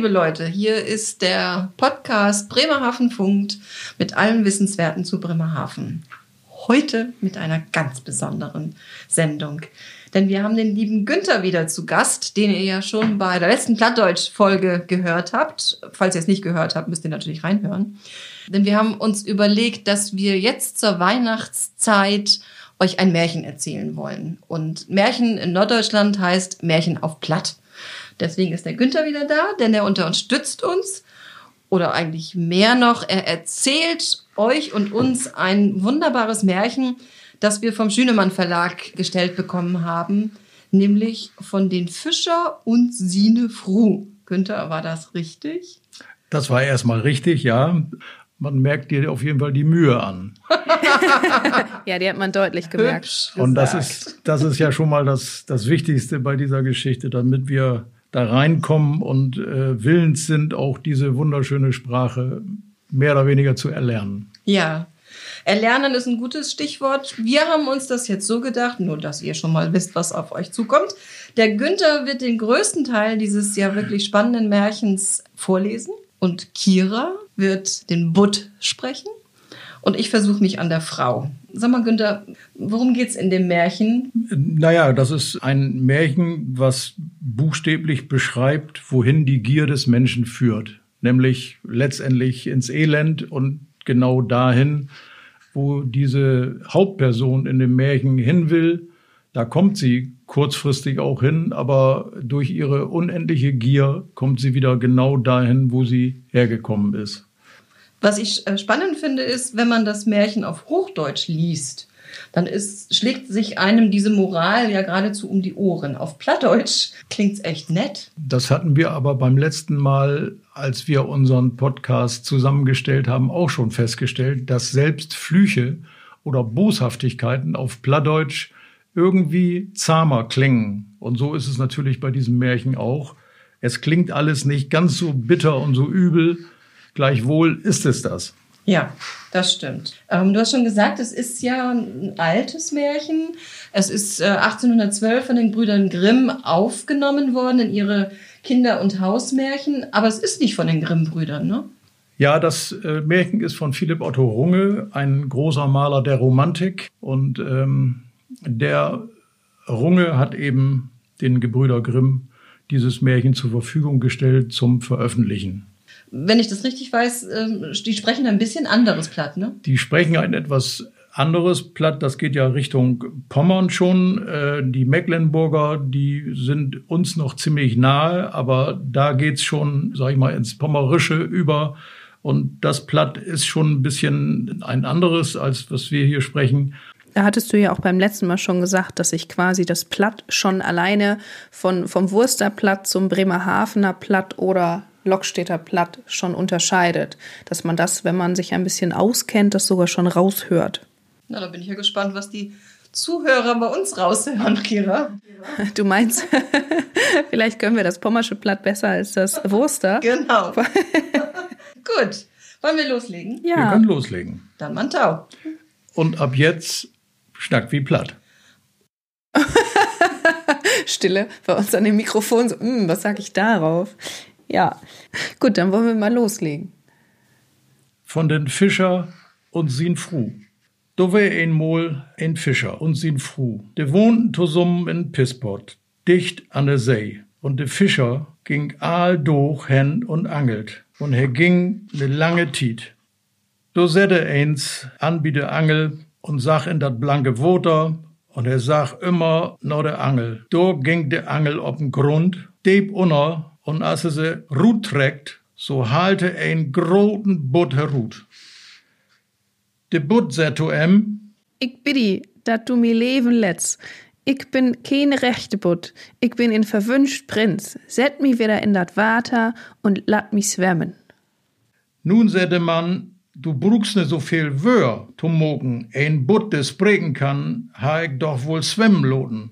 liebe Leute, hier ist der Podcast Bremerhaven funkt mit allem Wissenswerten zu Bremerhaven. Heute mit einer ganz besonderen Sendung. Denn wir haben den lieben Günther wieder zu Gast, den ihr ja schon bei der letzten Plattdeutsch-Folge gehört habt. Falls ihr es nicht gehört habt, müsst ihr natürlich reinhören. Denn wir haben uns überlegt, dass wir jetzt zur Weihnachtszeit euch ein Märchen erzählen wollen. Und Märchen in Norddeutschland heißt Märchen auf Platt. Deswegen ist der Günther wieder da, denn er unterstützt uns. Oder eigentlich mehr noch, er erzählt euch und uns ein wunderbares Märchen, das wir vom Schünemann Verlag gestellt bekommen haben, nämlich von den Fischer und Sine Fru. Günther, war das richtig? Das war erstmal richtig, ja. Man merkt dir auf jeden Fall die Mühe an. ja, die hat man deutlich gemerkt. Und das ist, das ist ja schon mal das, das Wichtigste bei dieser Geschichte, damit wir da reinkommen und äh, willens sind, auch diese wunderschöne Sprache mehr oder weniger zu erlernen. Ja, Erlernen ist ein gutes Stichwort. Wir haben uns das jetzt so gedacht, nur dass ihr schon mal wisst, was auf euch zukommt. Der Günther wird den größten Teil dieses ja wirklich spannenden Märchens vorlesen und Kira wird den Butt sprechen und ich versuche mich an der Frau. Sag mal, Günther, worum geht's in dem Märchen? Naja, das ist ein Märchen, was buchstäblich beschreibt, wohin die Gier des Menschen führt. Nämlich letztendlich ins Elend und genau dahin, wo diese Hauptperson in dem Märchen hin will. Da kommt sie kurzfristig auch hin, aber durch ihre unendliche Gier kommt sie wieder genau dahin, wo sie hergekommen ist. Was ich äh, spannend finde, ist, wenn man das Märchen auf Hochdeutsch liest, dann ist, schlägt sich einem diese Moral ja geradezu um die Ohren. Auf Plattdeutsch klingt es echt nett. Das hatten wir aber beim letzten Mal, als wir unseren Podcast zusammengestellt haben, auch schon festgestellt, dass selbst Flüche oder Boshaftigkeiten auf Plattdeutsch irgendwie zahmer klingen. Und so ist es natürlich bei diesem Märchen auch. Es klingt alles nicht ganz so bitter und so übel, Gleichwohl ist es das. Ja, das stimmt. Ähm, du hast schon gesagt, es ist ja ein altes Märchen. Es ist äh, 1812 von den Brüdern Grimm aufgenommen worden in ihre Kinder- und Hausmärchen, aber es ist nicht von den Grimm-Brüdern, ne? Ja, das äh, Märchen ist von Philipp Otto Runge, ein großer Maler der Romantik. Und ähm, der Runge hat eben den Gebrüder Grimm dieses Märchen zur Verfügung gestellt zum Veröffentlichen wenn ich das richtig weiß, ähm, die sprechen ein bisschen anderes Platt, ne? Die sprechen ein etwas anderes Platt, das geht ja Richtung Pommern schon. Äh, die Mecklenburger, die sind uns noch ziemlich nahe, aber da geht's schon, sag ich mal, ins Pommerische über. Und das Platt ist schon ein bisschen ein anderes, als was wir hier sprechen. Da hattest du ja auch beim letzten Mal schon gesagt, dass sich quasi das Platt schon alleine von, vom Wursterplatt zum Bremerhavener Platt oder Lockstädter Platt schon unterscheidet. Dass man das, wenn man sich ein bisschen auskennt, das sogar schon raushört. Na, da bin ich ja gespannt, was die Zuhörer bei uns raushören, Kira. Du meinst, vielleicht können wir das Pommersche Platt besser als das Wurster? Genau. Gut. Wollen wir loslegen? Ja. Wir können loslegen. Dann Mantau. Und ab jetzt schnackt wie platt. Stille bei uns an dem Mikrofon. So, mm, was sag ich darauf? Ja, gut, dann wollen wir mal loslegen. Von den Fischer und sin Fru. Do wär ein Mol ein Fischer und sin Fru. De wohnten zusammen in Pispot, dicht an der See. Und de Fischer ging all durch hen und angelt. Und er ging ne lange Tiet. Do sette eins an bi de Angel und sag in dat blanke Water und er sag immer no de Angel. Do ging de Angel op'n Grund, deep unner und als er sie Rut trägt, so halte ein groten Butt herut. De Butt sagt zu ihm, Ich bitte, dat du mi leben letz. Ich bin keine rechte Butt. Ich bin ein verwünscht Prinz. Set mi wieder in dat Water und lat mi schwemmen. Nun sagt der Mann, du brugst ne so viel Wör, zu mogen. Ein Butt, des sprechen kann, ha ich doch wohl schwemmen loten.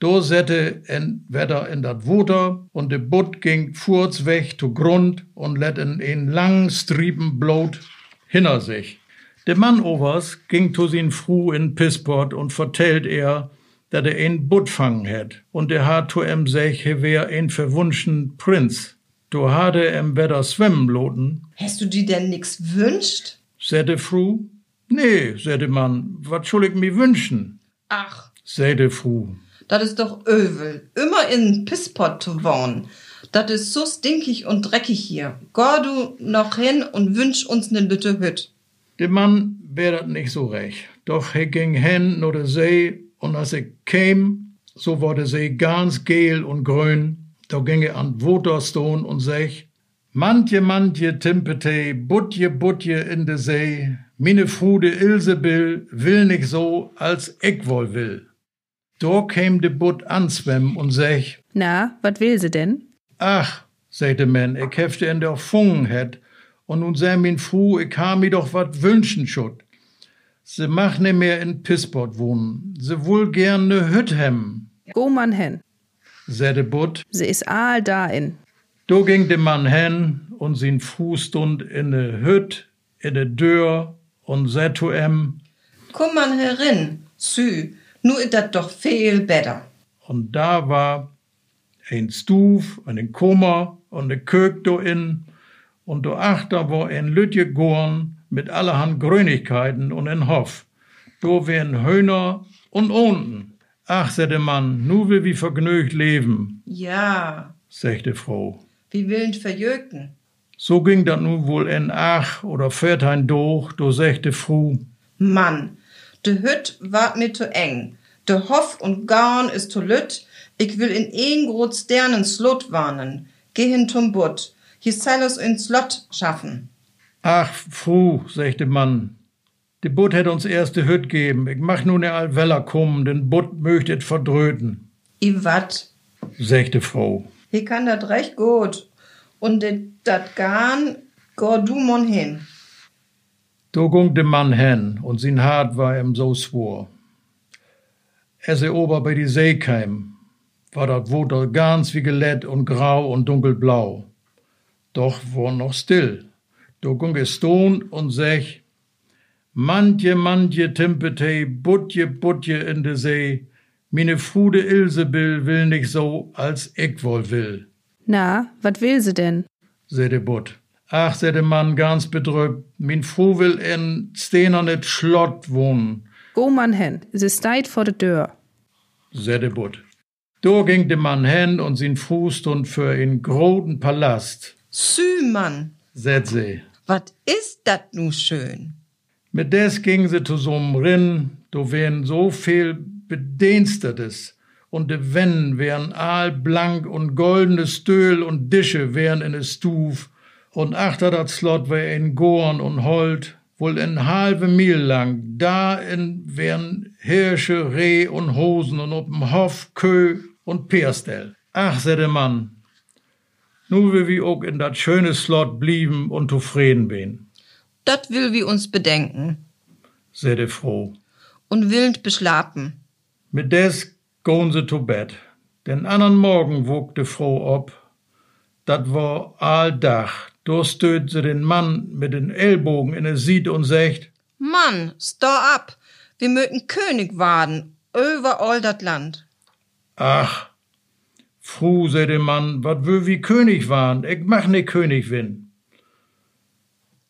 Da sette en Wetter in dat Water und de Boot ging furz weg zu Grund und let in een langen Striepen Blut hinter sich. De Mann overs ging zu sin Fru in Pissport und vertellt er, dat er een Boot fangen hätt und er hat zu em sech, he wär ein verwunschen Prinz. Du hatte im Wetter schwimmen loten. Hast du dir denn nix wünscht? Säte Fru. Nee, säte Mann, wat soll ich mir wünschen? Ach, Säte Fru. das ist doch övel. Immer in Pisspot zu wohnen. Das ist so stinkig und dreckig hier. Geh du noch hin und wünsch uns ne lütte Hütt. Der Mann wär nicht so recht. Doch er ging hin nur der See und als er käm, so war der See ganz gel und grün. Da ging er an Waterstone und sech, Mantje, mantje, timpete, butje, butje in de See, mine Frude Ilsebill will nicht so, als ich wohl will. Da käm de Butt anzwemmen und sech, Na, wat will sie denn? Ach, sagte man, ich hefte in der Fungen het, und nun seh min Fu, ich ha mi doch wat wünschen schut. Se mach ne mehr in Pissport wohnen, se wohl gern ne Hütt hem, Go man hen. Säte Butt. Sie is all da in. Do ging de Mann hen und sin Fu stund in ne Hütt, in de Dör und sät zu em, Komm man herin, Sü, nu ist dat doch viel besser. und da war ein Stuf, ein Kummer und ne Kök do in, und do achter war ein Lütje gorn mit allerhand Grönigkeiten und ein Hof. Do wären Höhner und unten. Ach, sagte Mann, nu will wie vergnügt leben, Ja, sagte Frau. wie willend verjöken. So ging dat nu wohl in Ach oder Viertein durch, do sagte Fru, Mann, de Hütt ward mir zu eng. De Hof und Garn ist zu lütt. Ich will in een grot Sternen Slot warnen. Geh hin zum Butt. Hier soll es in Slot schaffen. Ach, Fru, sagte Mann, de Butt hätt uns erst de Hütt geben, ich mach nu ne Allweller kommen, den Butt möchtet verdröten, I wat? sagte Frau. Hier kann dat recht gut. Und de, dat Garn, go du mon hin. Da ging de Mann hen und sin Hart war ihm so swor. Er se ober bei die See kam, war dat Woter ganz wie gelett und grau und dunkelblau. Doch war noch still. Da ging es stehn und sech, Mantje, mantje, timpete, butje, butje in de See, mine Frude Ilsebill will nicht so, als ich wohl will. Na, wat will sie denn? säde Butt. Ach, säde Mann ganz bedrückt, min Fru will in stehnernet Schlott wohnen, Go man hen. Sie steit vor de Dör. säde Butt. Da ging de Mann hen und sin Fru stund für in groten Palast, Sü, Mann, sät sie. wat ist dat nu schön? Mit des ging sie zu so'm Rinn, do wären so viel Bedienstetes, und de Wänden wären aalblank und goldene Stöhl und Dische wären in es Stuf, und achter dat Slot wär in Gorn und Holt, wohl in halbe Mil lang, da in wären Hirsche, Reh und Hosen und ob'm Hof Kö und Peerstell. Ach, sä de Mann, nu will wir auch in dat schöne Slot blieben und zufrieden bin, Dat will wir uns bedenken sä de Frau. und willend beschlapen. Mit des goen se to bed. Den andern Morgen wog de Frau op. Dat war alldach. Da stöt se den Mann mit den Ellbogen in es Sied und sagt, Mann, stau ab. Wir möchten König werden, über all dat Land. ach, Fru, se der Mann, wat wö wie König waren, ich mach ne König win.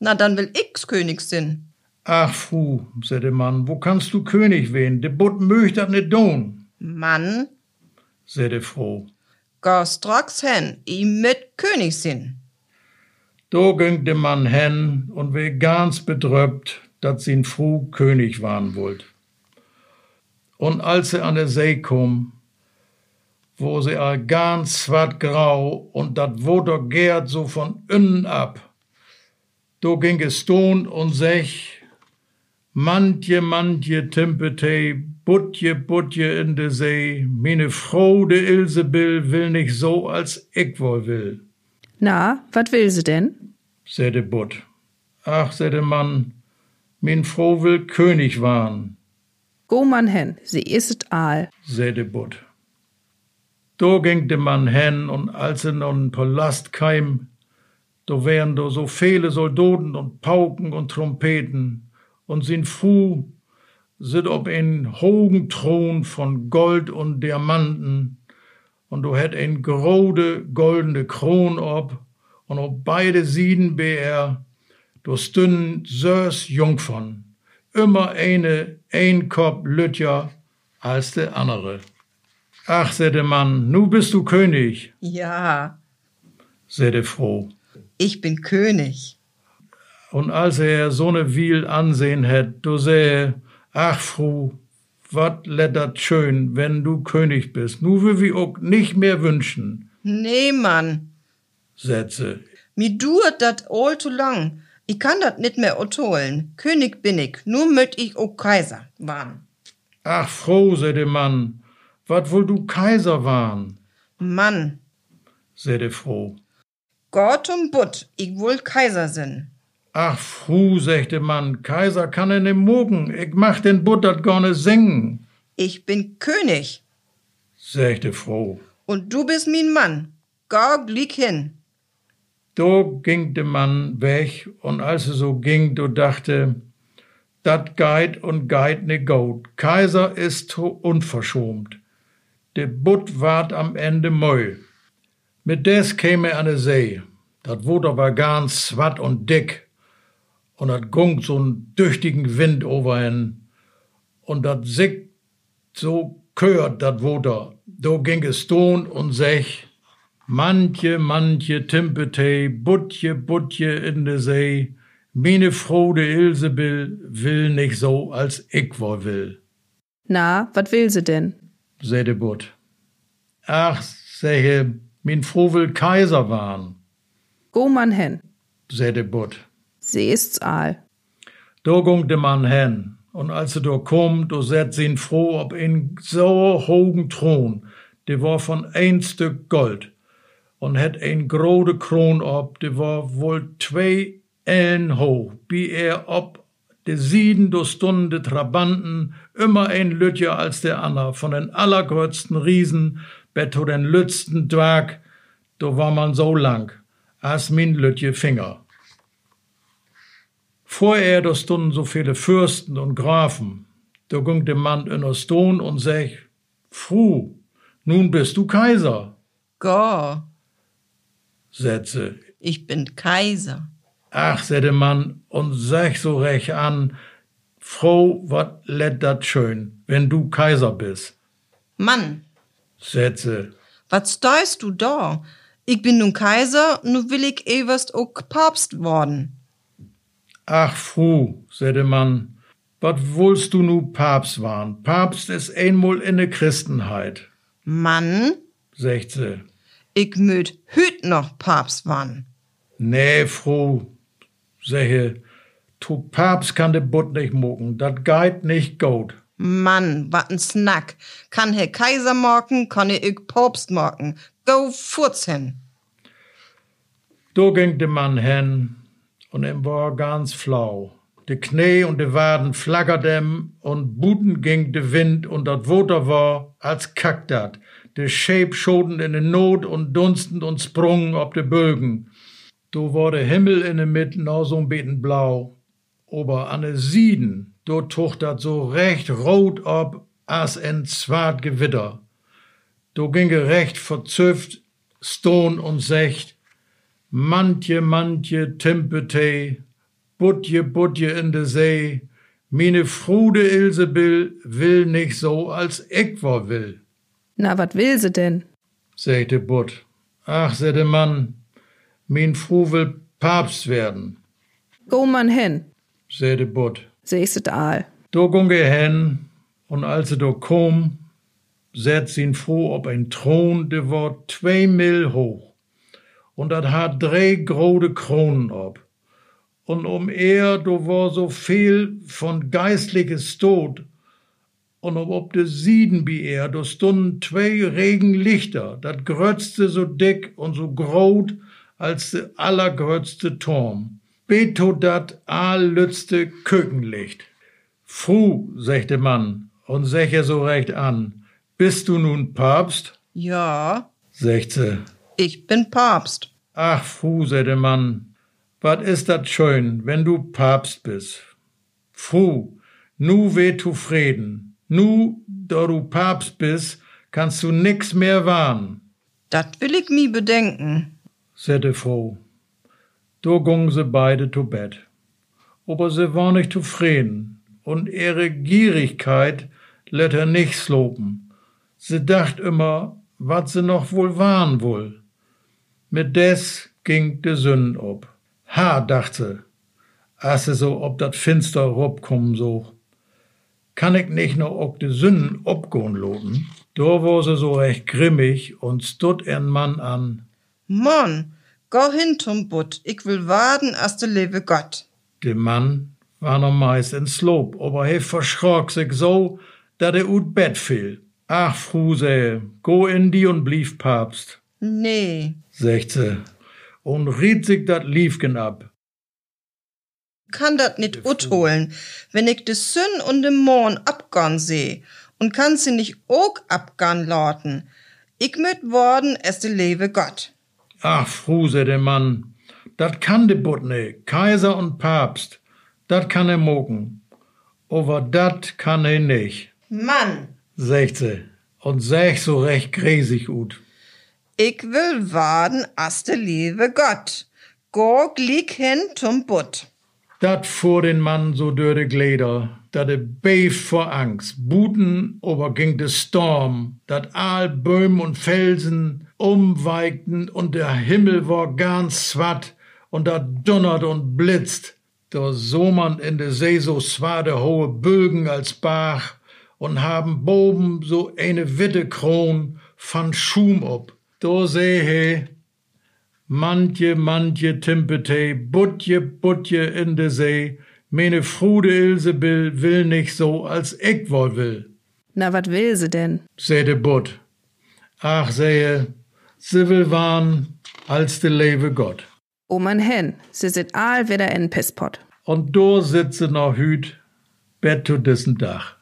Na, dann will ich's König sin. Ach, Fru, se der Mann, wo kannst du König wen? De Butt möcht dat ne don, Mann, de Frau. geh straks hin, i mit König sin. Da ging de Mann hen und wär ganz bedröppt, dat sin Fru König waren wollt. Und als sie an der See kom, wo sie all ganz swart grau und dat Woter gärt so von innen ab, do ging es stund und sech, Mantje, mantje, timpete, butje, butje in de See, mine Frau de Ilsebill will nicht so, als ich wohl will. Na, wat will sie denn? säde Butt. Ach, säde Mann, min Frau will König waren, Go man hen. Sie isset aal. säde Butt. Da ging de Mann hen und als er noch n Palast keim, da wären da so viele Soldaten und Pauken und Trompeten und sin Fu sit ob ein hohen Thron von Gold und Diamanten. Und du hätt ein grode goldene Kron ob und ob beide Sieden be er, do stünden sös Jungfern, immer eine, ein Kopf lütja als der andere. Ach, der Mann, nu bist du König, Ja, der Froh. Ich bin König. Und als er so ne Wiel ansehen hätt, do sähe, ach, Fru, wat lettert schön, wenn du König bist. Nu will wir auch nicht mehr wünschen, Nee, Mann, Sätze. mi duert dat all zu lang. Ich kann dat nit mehr otholen. König bin ich, nur möt ich auch Kaiser waren. Ach, froh, se der Mann, wat wohl du Kaiser waren, Mann, se der Froh. Gott und Butt, ich wohl Kaiser sin. Ach, Fru, der Mann, Kaiser kann er ne mogen, ich mach den Buttert gerne singen, Ich bin König sagte Froh. und du bist min Mann. Gau glick hin. Do ging der Mann weg, und als er so ging, do dachte, dat geit und geit ne Goat. Kaiser ist unverschomt. Der Butt ward am Ende Mäu. Mit des käme er an de See. Dat Wutter war ganz swat und dick. Und dat gungt so'n düchtigen Wind overhin. Und dat sickt so kört dat Wutter. Do ging es ton und sech, Manche, manche Timpetei, Butje, Butje in de See. Meine Frode Ilsebill will nicht so, als ich wo will, Na, wat will sie denn? säh de Butt. Ach, sähe, min Froh will Kaiser waren, Go man hen. säh de Butt. Sie ist's all. Do gung de Mann hen, und als er do kom, do set sin froh ob in so hogen Thron, de war von ein Stück Gold, und het ein grode Kron ob, de war wohl zwei Ellen hoch, wie er ob de Sieden do stunden de Trabanten, immer ein Lütje als der Anna, von den allergrötzten Riesen, betto den lützten Dwerg, do war man so lang, as min Lütje Finger. Vorher da stunden so viele Fürsten und Grafen. Da ging der Mann in der Stone und sech, Fru, nun bist du Kaiser, Gau, Sätze. ich bin Kaiser. Ach, seh der Mann und sech so recht an, Frau, wat let dat schön, wenn du Kaiser bist, Mann, Sätze. wat steust du da? Ich bin nun Kaiser, nu will ich ewerst auch Papst worden. Ach, Fru, der Mann, wat wollst du nu Papst waren? Papst ist einmal in der Christenheit, Mann, sagt sie. ich möt hüt noch Papst worden. Nee, Fru, sehe, tu Papst kann de Butt nicht mucken, dat geit nicht gut. Mann, wat n Snack. Kann Herr Kaiser morgen, kann ich Papst morgen. Go furz hin. Do ging de Mann hen, und em war ganz flau. De Knie und de Waden flaggertem, und buten ging de Wind, und dat Woter war, als kackt dat. De Scheep schoten in de Not und dunsten und sprungen ob de Bögen. Do war de Himmel in de Mitte noch so'n beten blau. Aber an de Sieden, do tucht dat so recht rot ob, as en zwart Gewitter. Do ginge recht verzüfft, Stone und Secht, Mantje, mantje, Timpetei, Butje, Butje in de See, mine Frude Ilsebill will nicht so, als ich war will, Na, wat will sie denn? sagte Butt. Ach, de Mann, min Fru will Papst werden, Go man hen. sagte Butt. Ist's all. Do gung er hen, und als do kom, setz ihn froh ob ein Thron, der war zwei Mill hoch, und dat hat drei grode Kronen ob. Und um er, do war so viel von geistliches Tod, und um ob de Sieden bi er, do stunden zwei Regenlichter, dat grötzte so dick und so grot als de allergrötzte Turm. Beto dat allützte Kökenlicht. Fru, der Mann und sech er so recht an, bist du nun Papst? Ja, sie. ich bin Papst. Ach, Fru, der Mann, wat ist dat schön, wenn du Papst bist. Fru, nu weh tu Frieden, nu, da du Papst bist, kannst du nix mehr wahren, Dat will ich mi bedenken. sagte Fru. Da gingen sie beide zu Bett. Aber sie war nicht zufrieden und ihre Gierigkeit lässt er nicht slopen. Sie dacht immer, was sie noch wohl waren wohl. Mit des ging de Sünden ob. Ha, dacht sie, als sie so ob dat Finster kommen so. Kann ich nicht noch ob de Sünden obgehen loben? Da war sie so recht grimmig und stut ihren Mann an. Mann, geh hin zum Butt, ich will warten, als de lebe Gott. Der Mann war noch meist ins Lob, aber er verschrok sich so, dat er ut Bett fiel. Ach, Fruse, go in die und blieb Papst, Nee, sagt sie, und riet sich dat Liefgen ab. kann dat nit utholen, wenn ich de Sünn und de Morn abgahn seh und kann sie nicht ook abgahn lauten. Ich müt worden es de lebe Gott. Ach, Fruse, der Mann, dat kann de Butt ne, Kaiser und Papst, dat kann er mogen. Aber dat kann er nicht, Mann, sie, und sag so recht gräsig ut. ich will warten, as de lebe Gott. Go glick hin zum Butt. Dat fuhr den Mann so durch de Glieder, dat er beef vor Angst. Buten ober ging de Storm, dat all Böhm und Felsen umweigten und der Himmel war ganz swat und da donnert und blitzt. Da so man in de See so swade hohe Bögen als Bach und haben boben so eine witte Kron van Schum ob. Da seh he, Mantje, mantje, timpete, butje, butje in de See. Meine Frude Ilsebill will nicht so, als ich wohl will, Na, wat will sie denn? seh de Butt. Ach, sehe, sie will warn, als de lebe Gott. O man hen, sie sit all wieder in Pisspot. Und do sitze noch hüt, Bett zu dessen Dach.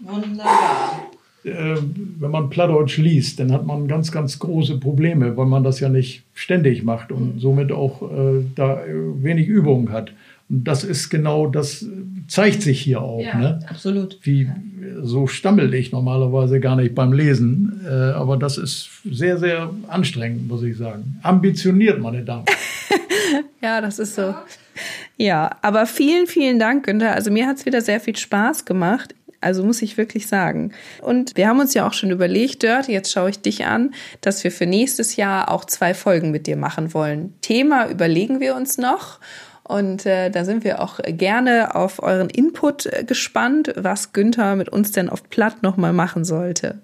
Wunderbar. Äh, wenn man Plattdeutsch liest, dann hat man ganz, ganz große Probleme, weil man das ja nicht ständig macht und somit auch äh, da äh, wenig Übung hat. Und das ist genau, das zeigt sich hier auch. ne? absolut. Wie so stammel ich normalerweise gar nicht beim Lesen, äh, aber das ist sehr, sehr anstrengend, muss ich sagen. Ambitioniert, meine Damen. Ja, das ist so. Ja, aber vielen, vielen Dank, Günther. Also mir hat's wieder sehr viel Spaß gemacht. Also muss ich wirklich sagen. Und wir haben uns ja auch schon überlegt, Dörte, jetzt schaue ich dich an, dass wir für nächstes Jahr auch zwei Folgen mit dir machen wollen. Thema überlegen wir uns noch. Und äh, da sind wir auch gerne auf euren Input äh, gespannt, was Günther mit uns denn auf Platt nochmal machen sollte.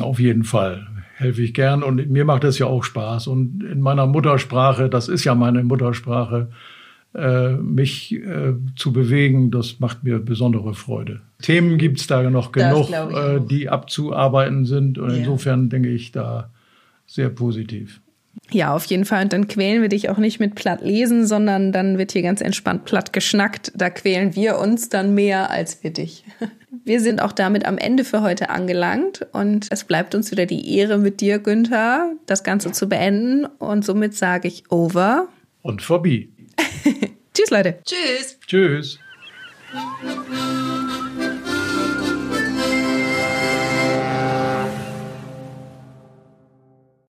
Auf jeden Fall helfe ich gern und mir macht das ja auch Spaß. Und in meiner Muttersprache, das ist ja meine Muttersprache, mich äh, zu bewegen, das macht mir besondere Freude. Themen gibt's da noch genug, äh, die abzuarbeiten sind. Und Ja. insofern denke ich da sehr positiv. Ja, auf jeden Fall. Und dann quälen wir dich auch nicht mit platt lesen, sondern dann wird hier ganz entspannt platt geschnackt. Da quälen wir uns dann mehr als wir dich. Wir sind auch damit am Ende für heute angelangt und es bleibt uns wieder die Ehre mit dir, Günther, das Ganze zu beenden. Und somit sage ich over. Und vorbei. Tschüss, Leute. Tschüss. Tschüss.